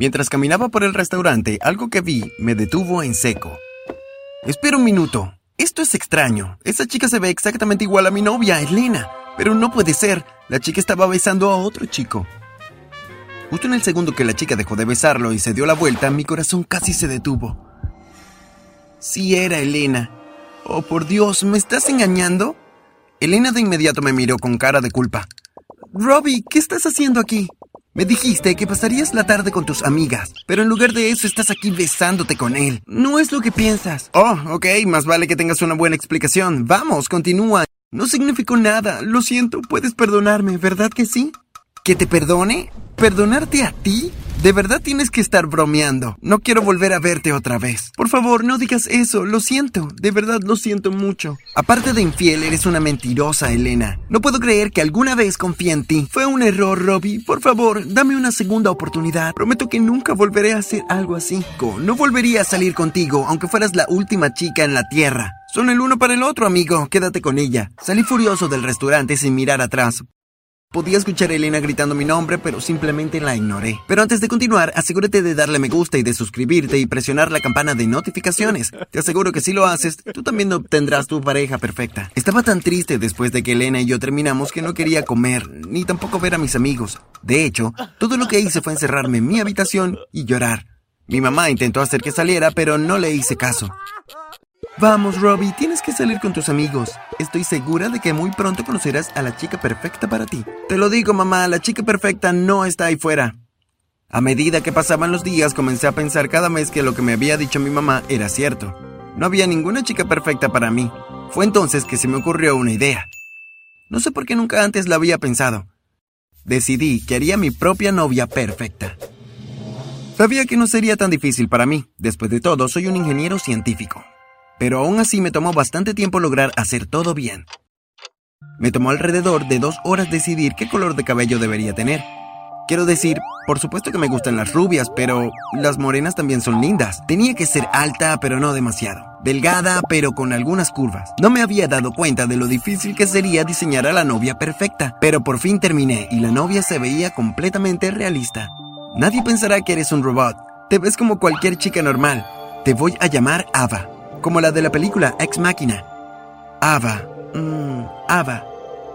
Mientras caminaba por el restaurante, algo que vi me detuvo en seco. Espera un minuto. Esto es extraño. Esa chica se ve exactamente igual a mi novia, Elena. Pero no puede ser. La chica estaba besando a otro chico. Justo en el segundo que la chica dejó de besarlo y se dio la vuelta, mi corazón casi se detuvo. Sí era Elena. Oh, por Dios, ¿me estás engañando? Elena de inmediato me miró con cara de culpa. Robbie, ¿qué estás haciendo aquí? Me dijiste que pasarías la tarde con tus amigas, pero en lugar de eso estás aquí besándote con él. No es lo que piensas. Oh, ok, más vale que tengas una buena explicación. Vamos, continúa. No significó nada. Lo siento, puedes perdonarme, ¿verdad que sí? ¿Que te perdone? ¿Perdonarte a ti? De verdad tienes que estar bromeando. No quiero volver a verte otra vez. Por favor, no digas eso. Lo siento. De verdad lo siento mucho. Aparte de infiel, eres una mentirosa, Elena. No puedo creer que alguna vez confíe en ti. Fue un error, Robbie. Por favor, dame una segunda oportunidad. Prometo que nunca volveré a hacer algo así. No volvería a salir contigo, aunque fueras la última chica en la tierra. Son el uno para el otro, amigo. Quédate con ella. Salí furioso del restaurante sin mirar atrás. Podía escuchar a Elena gritando mi nombre, pero simplemente la ignoré. Pero antes de continuar, asegúrate de darle me gusta y de suscribirte y presionar la campana de notificaciones. Te aseguro que si lo haces, tú también obtendrás tu pareja perfecta. Estaba tan triste después de que Elena y yo terminamos que no quería comer, ni tampoco ver a mis amigos. De hecho, todo lo que hice fue encerrarme en mi habitación y llorar. Mi mamá intentó hacer que saliera, pero no le hice caso. Vamos, Robbie, tienes que salir con tus amigos. Estoy segura de que muy pronto conocerás a la chica perfecta para ti. Te lo digo, mamá, la chica perfecta no está ahí fuera. A medida que pasaban los días, comencé a pensar cada mes que lo que me había dicho mi mamá era cierto. No había ninguna chica perfecta para mí. Fue entonces que se me ocurrió una idea. No sé por qué nunca antes la había pensado. Decidí que haría mi propia novia perfecta. Sabía que no sería tan difícil para mí. Después de todo, soy un ingeniero científico pero aún así me tomó bastante tiempo lograr hacer todo bien. Me tomó alrededor de dos horas decidir qué color de cabello debería tener. Quiero decir, por supuesto que me gustan las rubias, pero las morenas también son lindas. Tenía que ser alta, pero no demasiado. Delgada, pero con algunas curvas. No me había dado cuenta de lo difícil que sería diseñar a la novia perfecta, pero por fin terminé y la novia se veía completamente realista. Nadie pensará que eres un robot. Te ves como cualquier chica normal. Te voy a llamar Ava como la de la película Ex Máquina. Ava. Mmm, Ava.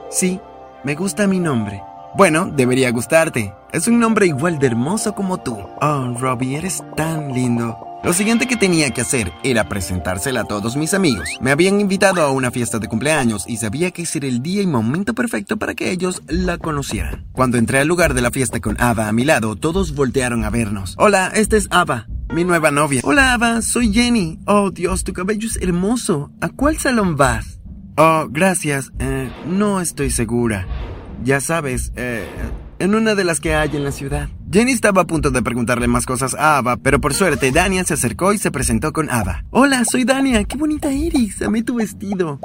Sí, me gusta mi nombre. Bueno, debería gustarte. Es un nombre igual de hermoso como tú. Oh, Robbie, eres tan lindo. Lo siguiente que tenía que hacer era presentársela a todos mis amigos. Me habían invitado a una fiesta de cumpleaños y sabía que ese era el día y momento perfecto para que ellos la conocieran. Cuando entré al lugar de la fiesta con Ava a mi lado, todos voltearon a vernos. Hola, este es Ava mi nueva novia. Hola, Ava, soy Jenny. Oh, Dios, tu cabello es hermoso. ¿A cuál salón vas? Oh, gracias. Eh, no estoy segura. Ya sabes, eh, en una de las que hay en la ciudad. Jenny estaba a punto de preguntarle más cosas a Ava, pero por suerte Dania se acercó y se presentó con Ava. Hola, soy Dania. Qué bonita eres. Amé tu vestido.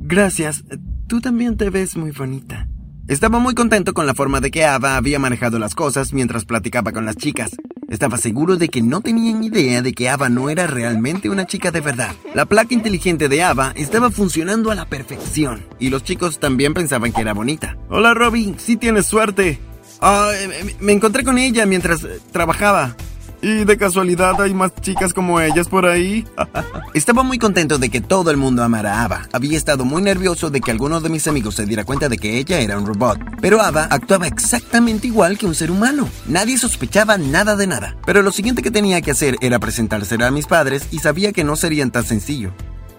Gracias. Tú también te ves muy bonita. Estaba muy contento con la forma de que Ava había manejado las cosas mientras platicaba con las chicas. Estaba seguro de que no tenían idea de que Ava no era realmente una chica de verdad. La placa inteligente de Ava estaba funcionando a la perfección y los chicos también pensaban que era bonita. Hola Robbie, sí tienes suerte. Eh, me encontré con ella mientras eh, trabajaba. ¿Y de casualidad hay más chicas como ellas por ahí? Estaba muy contento de que todo el mundo amara a Ava. Había estado muy nervioso de que alguno de mis amigos se diera cuenta de que ella era un robot. Pero Ava actuaba exactamente igual que un ser humano. Nadie sospechaba nada de nada. Pero lo siguiente que tenía que hacer era presentársela a mis padres y sabía que no sería tan sencillo.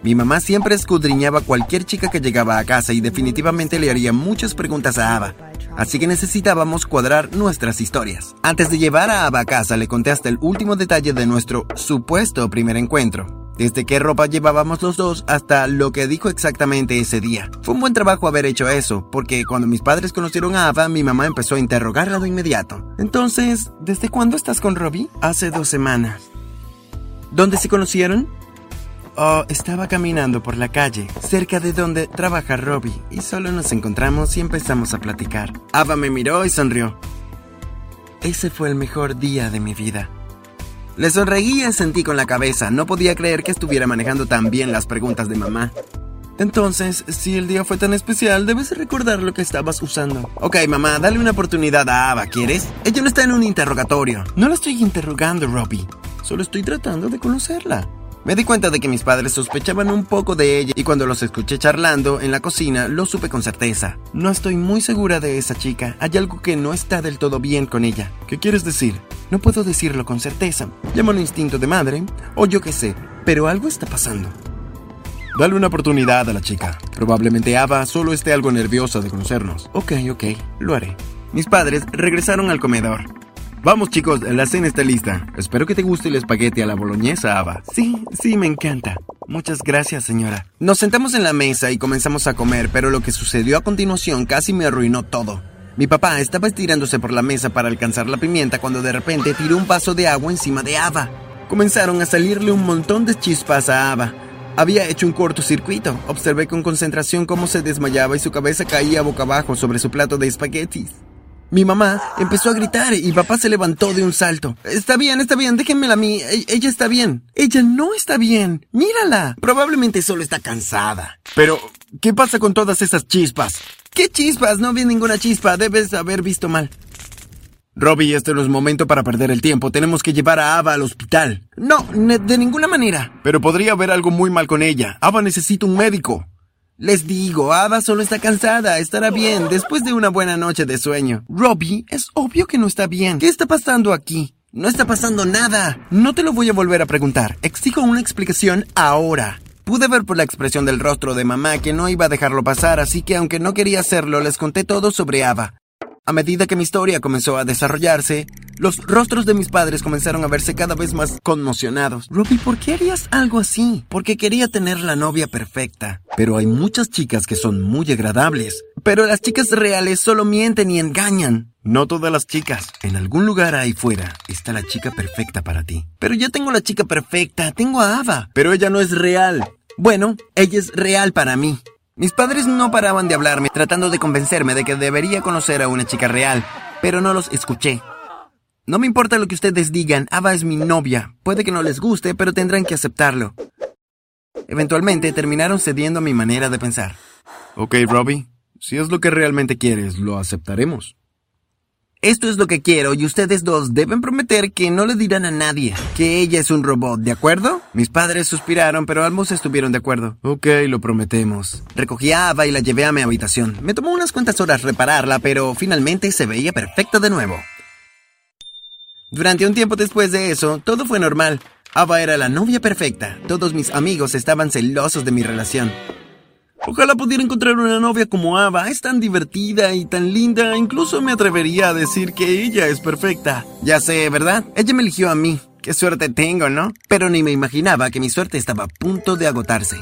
Mi mamá siempre escudriñaba cualquier chica que llegaba a casa y definitivamente le haría muchas preguntas a Ava así que necesitábamos cuadrar nuestras historias. Antes de llevar a Ava a casa, le conté hasta el último detalle de nuestro supuesto primer encuentro. Desde qué ropa llevábamos los dos hasta lo que dijo exactamente ese día. Fue un buen trabajo haber hecho eso, porque cuando mis padres conocieron a Ava, mi mamá empezó a interrogarla de inmediato. Entonces, ¿desde cuándo estás con Robbie? Hace dos semanas. ¿Dónde se conocieron? Oh, estaba caminando por la calle, cerca de donde trabaja Robbie, y solo nos encontramos y empezamos a platicar. Ava me miró y sonrió. Ese fue el mejor día de mi vida. Le sonreí y sentí con la cabeza. No podía creer que estuviera manejando tan bien las preguntas de mamá. Entonces, si el día fue tan especial, debes recordar lo que estabas usando. Ok, mamá, dale una oportunidad a Ava, ¿quieres? Ella no está en un interrogatorio. No la estoy interrogando, Robbie. Solo estoy tratando de conocerla. Me di cuenta de que mis padres sospechaban un poco de ella y cuando los escuché charlando en la cocina lo supe con certeza. No estoy muy segura de esa chica. Hay algo que no está del todo bien con ella. ¿Qué quieres decir? No puedo decirlo con certeza. Llámalo instinto de madre o yo qué sé, pero algo está pasando. Dale una oportunidad a la chica. Probablemente Ava solo esté algo nerviosa de conocernos. Ok, ok, lo haré. Mis padres regresaron al comedor. Vamos chicos, la cena está lista. Espero que te guste el espagueti a la boloñesa, Ava. Sí, sí, me encanta. Muchas gracias, señora. Nos sentamos en la mesa y comenzamos a comer, pero lo que sucedió a continuación casi me arruinó todo. Mi papá estaba estirándose por la mesa para alcanzar la pimienta cuando de repente tiró un vaso de agua encima de Ava. Comenzaron a salirle un montón de chispas a Ava. Había hecho un cortocircuito. Observé con concentración cómo se desmayaba y su cabeza caía boca abajo sobre su plato de espaguetis. Mi mamá empezó a gritar y papá se levantó de un salto. Está bien, está bien, déjenmela a mí. E-, ella está bien. Ella no está bien. Mírala. Probablemente solo está cansada. Pero, ¿qué pasa con todas esas chispas? ¿Qué chispas? No vi ninguna chispa. Debes haber visto mal. Robbie, este no es momento para perder el tiempo. Tenemos que llevar a Ava al hospital. No, de ninguna manera. Pero podría haber algo muy mal con ella. Ava necesita un médico. Les digo, Ava solo está cansada, estará bien después de una buena noche de sueño. Robbie, es obvio que no está bien. ¿Qué está pasando aquí? No está pasando nada. No te lo voy a volver a preguntar. Exijo una explicación ahora. Pude ver por la expresión del rostro de mamá que no iba a dejarlo pasar, así que aunque no quería hacerlo, les conté todo sobre Ava. A medida que mi historia comenzó a desarrollarse, los rostros de mis padres comenzaron a verse cada vez más conmocionados. Robbie, ¿por qué harías algo así? Porque quería tener la novia perfecta. Pero hay muchas chicas que son muy agradables. Pero las chicas reales solo mienten y engañan. No todas las chicas. En algún lugar ahí fuera está la chica perfecta para ti. Pero yo tengo la chica perfecta, tengo a Ava. Pero ella no es real. Bueno, ella es real para mí. Mis padres no paraban de hablarme, tratando de convencerme de que debería conocer a una chica real, pero no los escuché. No me importa lo que ustedes digan, Ava es mi novia. Puede que no les guste, pero tendrán que aceptarlo. Eventualmente terminaron cediendo a mi manera de pensar. Ok, Robbie, si es lo que realmente quieres, lo aceptaremos. Esto es lo que quiero y ustedes dos deben prometer que no le dirán a nadie que ella es un robot, ¿de acuerdo? Mis padres suspiraron, pero ambos estuvieron de acuerdo. Ok, lo prometemos. Recogí a Ava y la llevé a mi habitación. Me tomó unas cuantas horas repararla, pero finalmente se veía perfecta de nuevo. Durante un tiempo después de eso, todo fue normal. Ava era la novia perfecta. Todos mis amigos estaban celosos de mi relación. Ojalá pudiera encontrar una novia como Ava. Es tan divertida y tan linda. Incluso me atrevería a decir que ella es perfecta. Ya sé, ¿verdad? Ella me eligió a mí. Qué suerte tengo, ¿no? Pero ni me imaginaba que mi suerte estaba a punto de agotarse.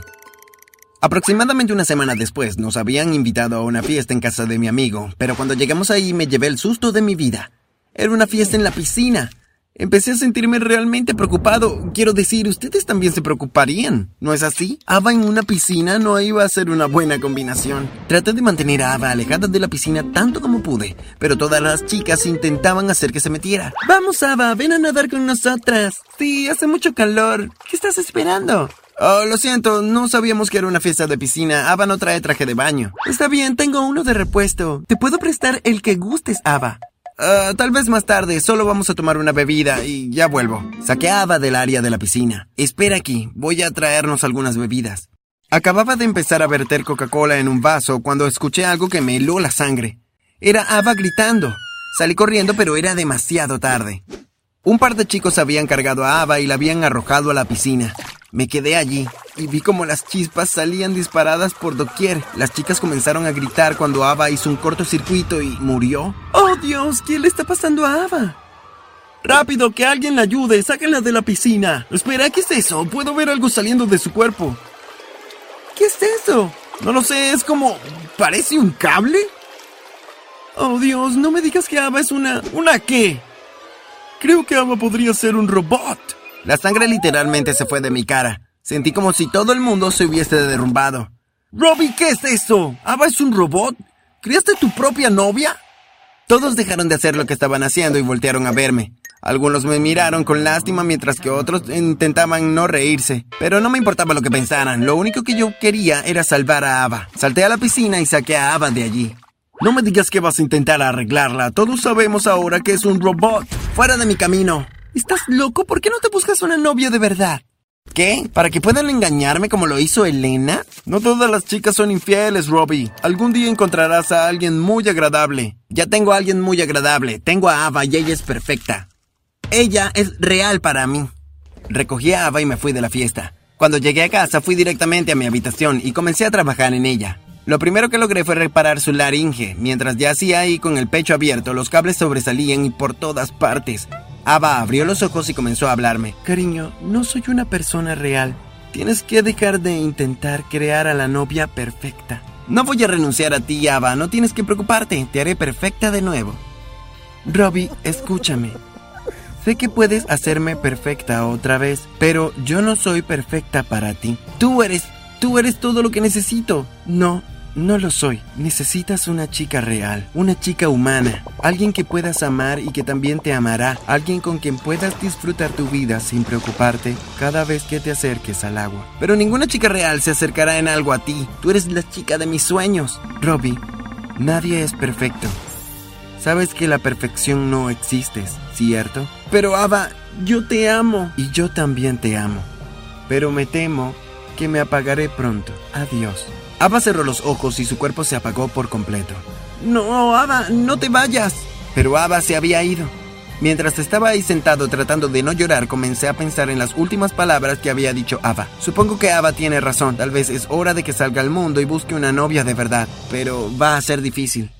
Aproximadamente una semana después nos habían invitado a una fiesta en casa de mi amigo, pero cuando llegamos ahí me llevé el susto de mi vida. Era una fiesta en la piscina. Empecé a sentirme realmente preocupado. Quiero decir, ustedes también se preocuparían, ¿no es así? Ava en una piscina no iba a ser una buena combinación. Traté de mantener a Ava alejada de la piscina tanto como pude, pero todas las chicas intentaban hacer que se metiera. Vamos, Ava, ven a nadar con nosotras. Sí, hace mucho calor. ¿Qué estás esperando? Oh, lo siento, no sabíamos que era una fiesta de piscina. Ava no trae traje de baño. Está bien, tengo uno de repuesto. Te puedo prestar el que gustes, Ava. Ah, tal vez más tarde, solo vamos a tomar una bebida y ya vuelvo. Saqué a Ava del área de la piscina. Espera aquí, voy a traernos algunas bebidas. Acababa de empezar a verter Coca-Cola en un vaso cuando escuché algo que me heló la sangre. Era Ava gritando. Salí corriendo, pero era demasiado tarde. Un par de chicos habían cargado a Ava y la habían arrojado a la piscina. Me quedé allí y vi como las chispas salían disparadas por doquier. Las chicas comenzaron a gritar cuando Ava hizo un cortocircuito y murió. ¡Oh Dios! ¿Qué le está pasando a Ava? ¡Rápido! ¡Que alguien la ayude! ¡Sáquenla de la piscina! Espera, ¿qué es eso? Puedo ver algo saliendo de su cuerpo. ¿Qué es eso? No lo sé, es como... ¿Parece un cable? Oh Dios, no me digas que Ava es una... ¿Una qué? Creo que Ava podría ser un robot. La sangre literalmente se fue de mi cara. Sentí como si todo el mundo se hubiese derrumbado. Robbie, ¿qué es eso? ¿Ava es un robot? ¿Criaste tu propia novia? Todos dejaron de hacer lo que estaban haciendo y voltearon a verme. Algunos me miraron con lástima mientras que otros intentaban no reírse. Pero no me importaba lo que pensaran, lo único que yo quería era salvar a Ava. Salté a la piscina y saqué a Ava de allí. No me digas que vas a intentar arreglarla, todos sabemos ahora que es un robot. Fuera de mi camino. ¿Estás loco? ¿Por qué no te buscas una novia de verdad? ¿Qué? ¿Para que puedan engañarme como lo hizo Elena? No todas las chicas son infieles, Robbie. Algún día encontrarás a alguien muy agradable. Ya tengo a alguien muy agradable. Tengo a Ava y ella es perfecta. Ella es real para mí. Recogí a Ava y me fui de la fiesta. Cuando llegué a casa fui directamente a mi habitación y comencé a trabajar en ella. Lo primero que logré fue reparar su laringe. Mientras yacía ahí con el pecho abierto, los cables sobresalían y por todas partes. Ava abrió los ojos y comenzó a hablarme. Cariño, no soy una persona real. Tienes que dejar de intentar crear a la novia perfecta. No voy a renunciar a ti, Ava. No tienes que preocuparte. Te haré perfecta de nuevo. Robbie, escúchame. Sé que puedes hacerme perfecta otra vez, pero yo no soy perfecta para ti. Tú eres, tú eres todo lo que necesito. No, no lo soy. Necesitas una chica real, una chica humana, alguien que puedas amar y que también te amará, alguien con quien puedas disfrutar tu vida sin preocuparte cada vez que te acerques al agua. Pero ninguna chica real se acercará en algo a ti. Tú eres la chica de mis sueños. Robbie, nadie es perfecto. Sabes que la perfección no existe, ¿cierto? Pero Ava, yo te amo. Y yo también te amo. Pero me temo que me apagaré pronto. Adiós. Ava cerró los ojos y su cuerpo se apagó por completo. No, Ava, no te vayas. Pero Ava se había ido. Mientras estaba ahí sentado tratando de no llorar, comencé a pensar en las últimas palabras que había dicho Ava. Supongo que Ava tiene razón, tal vez es hora de que salga al mundo y busque una novia de verdad, pero va a ser difícil.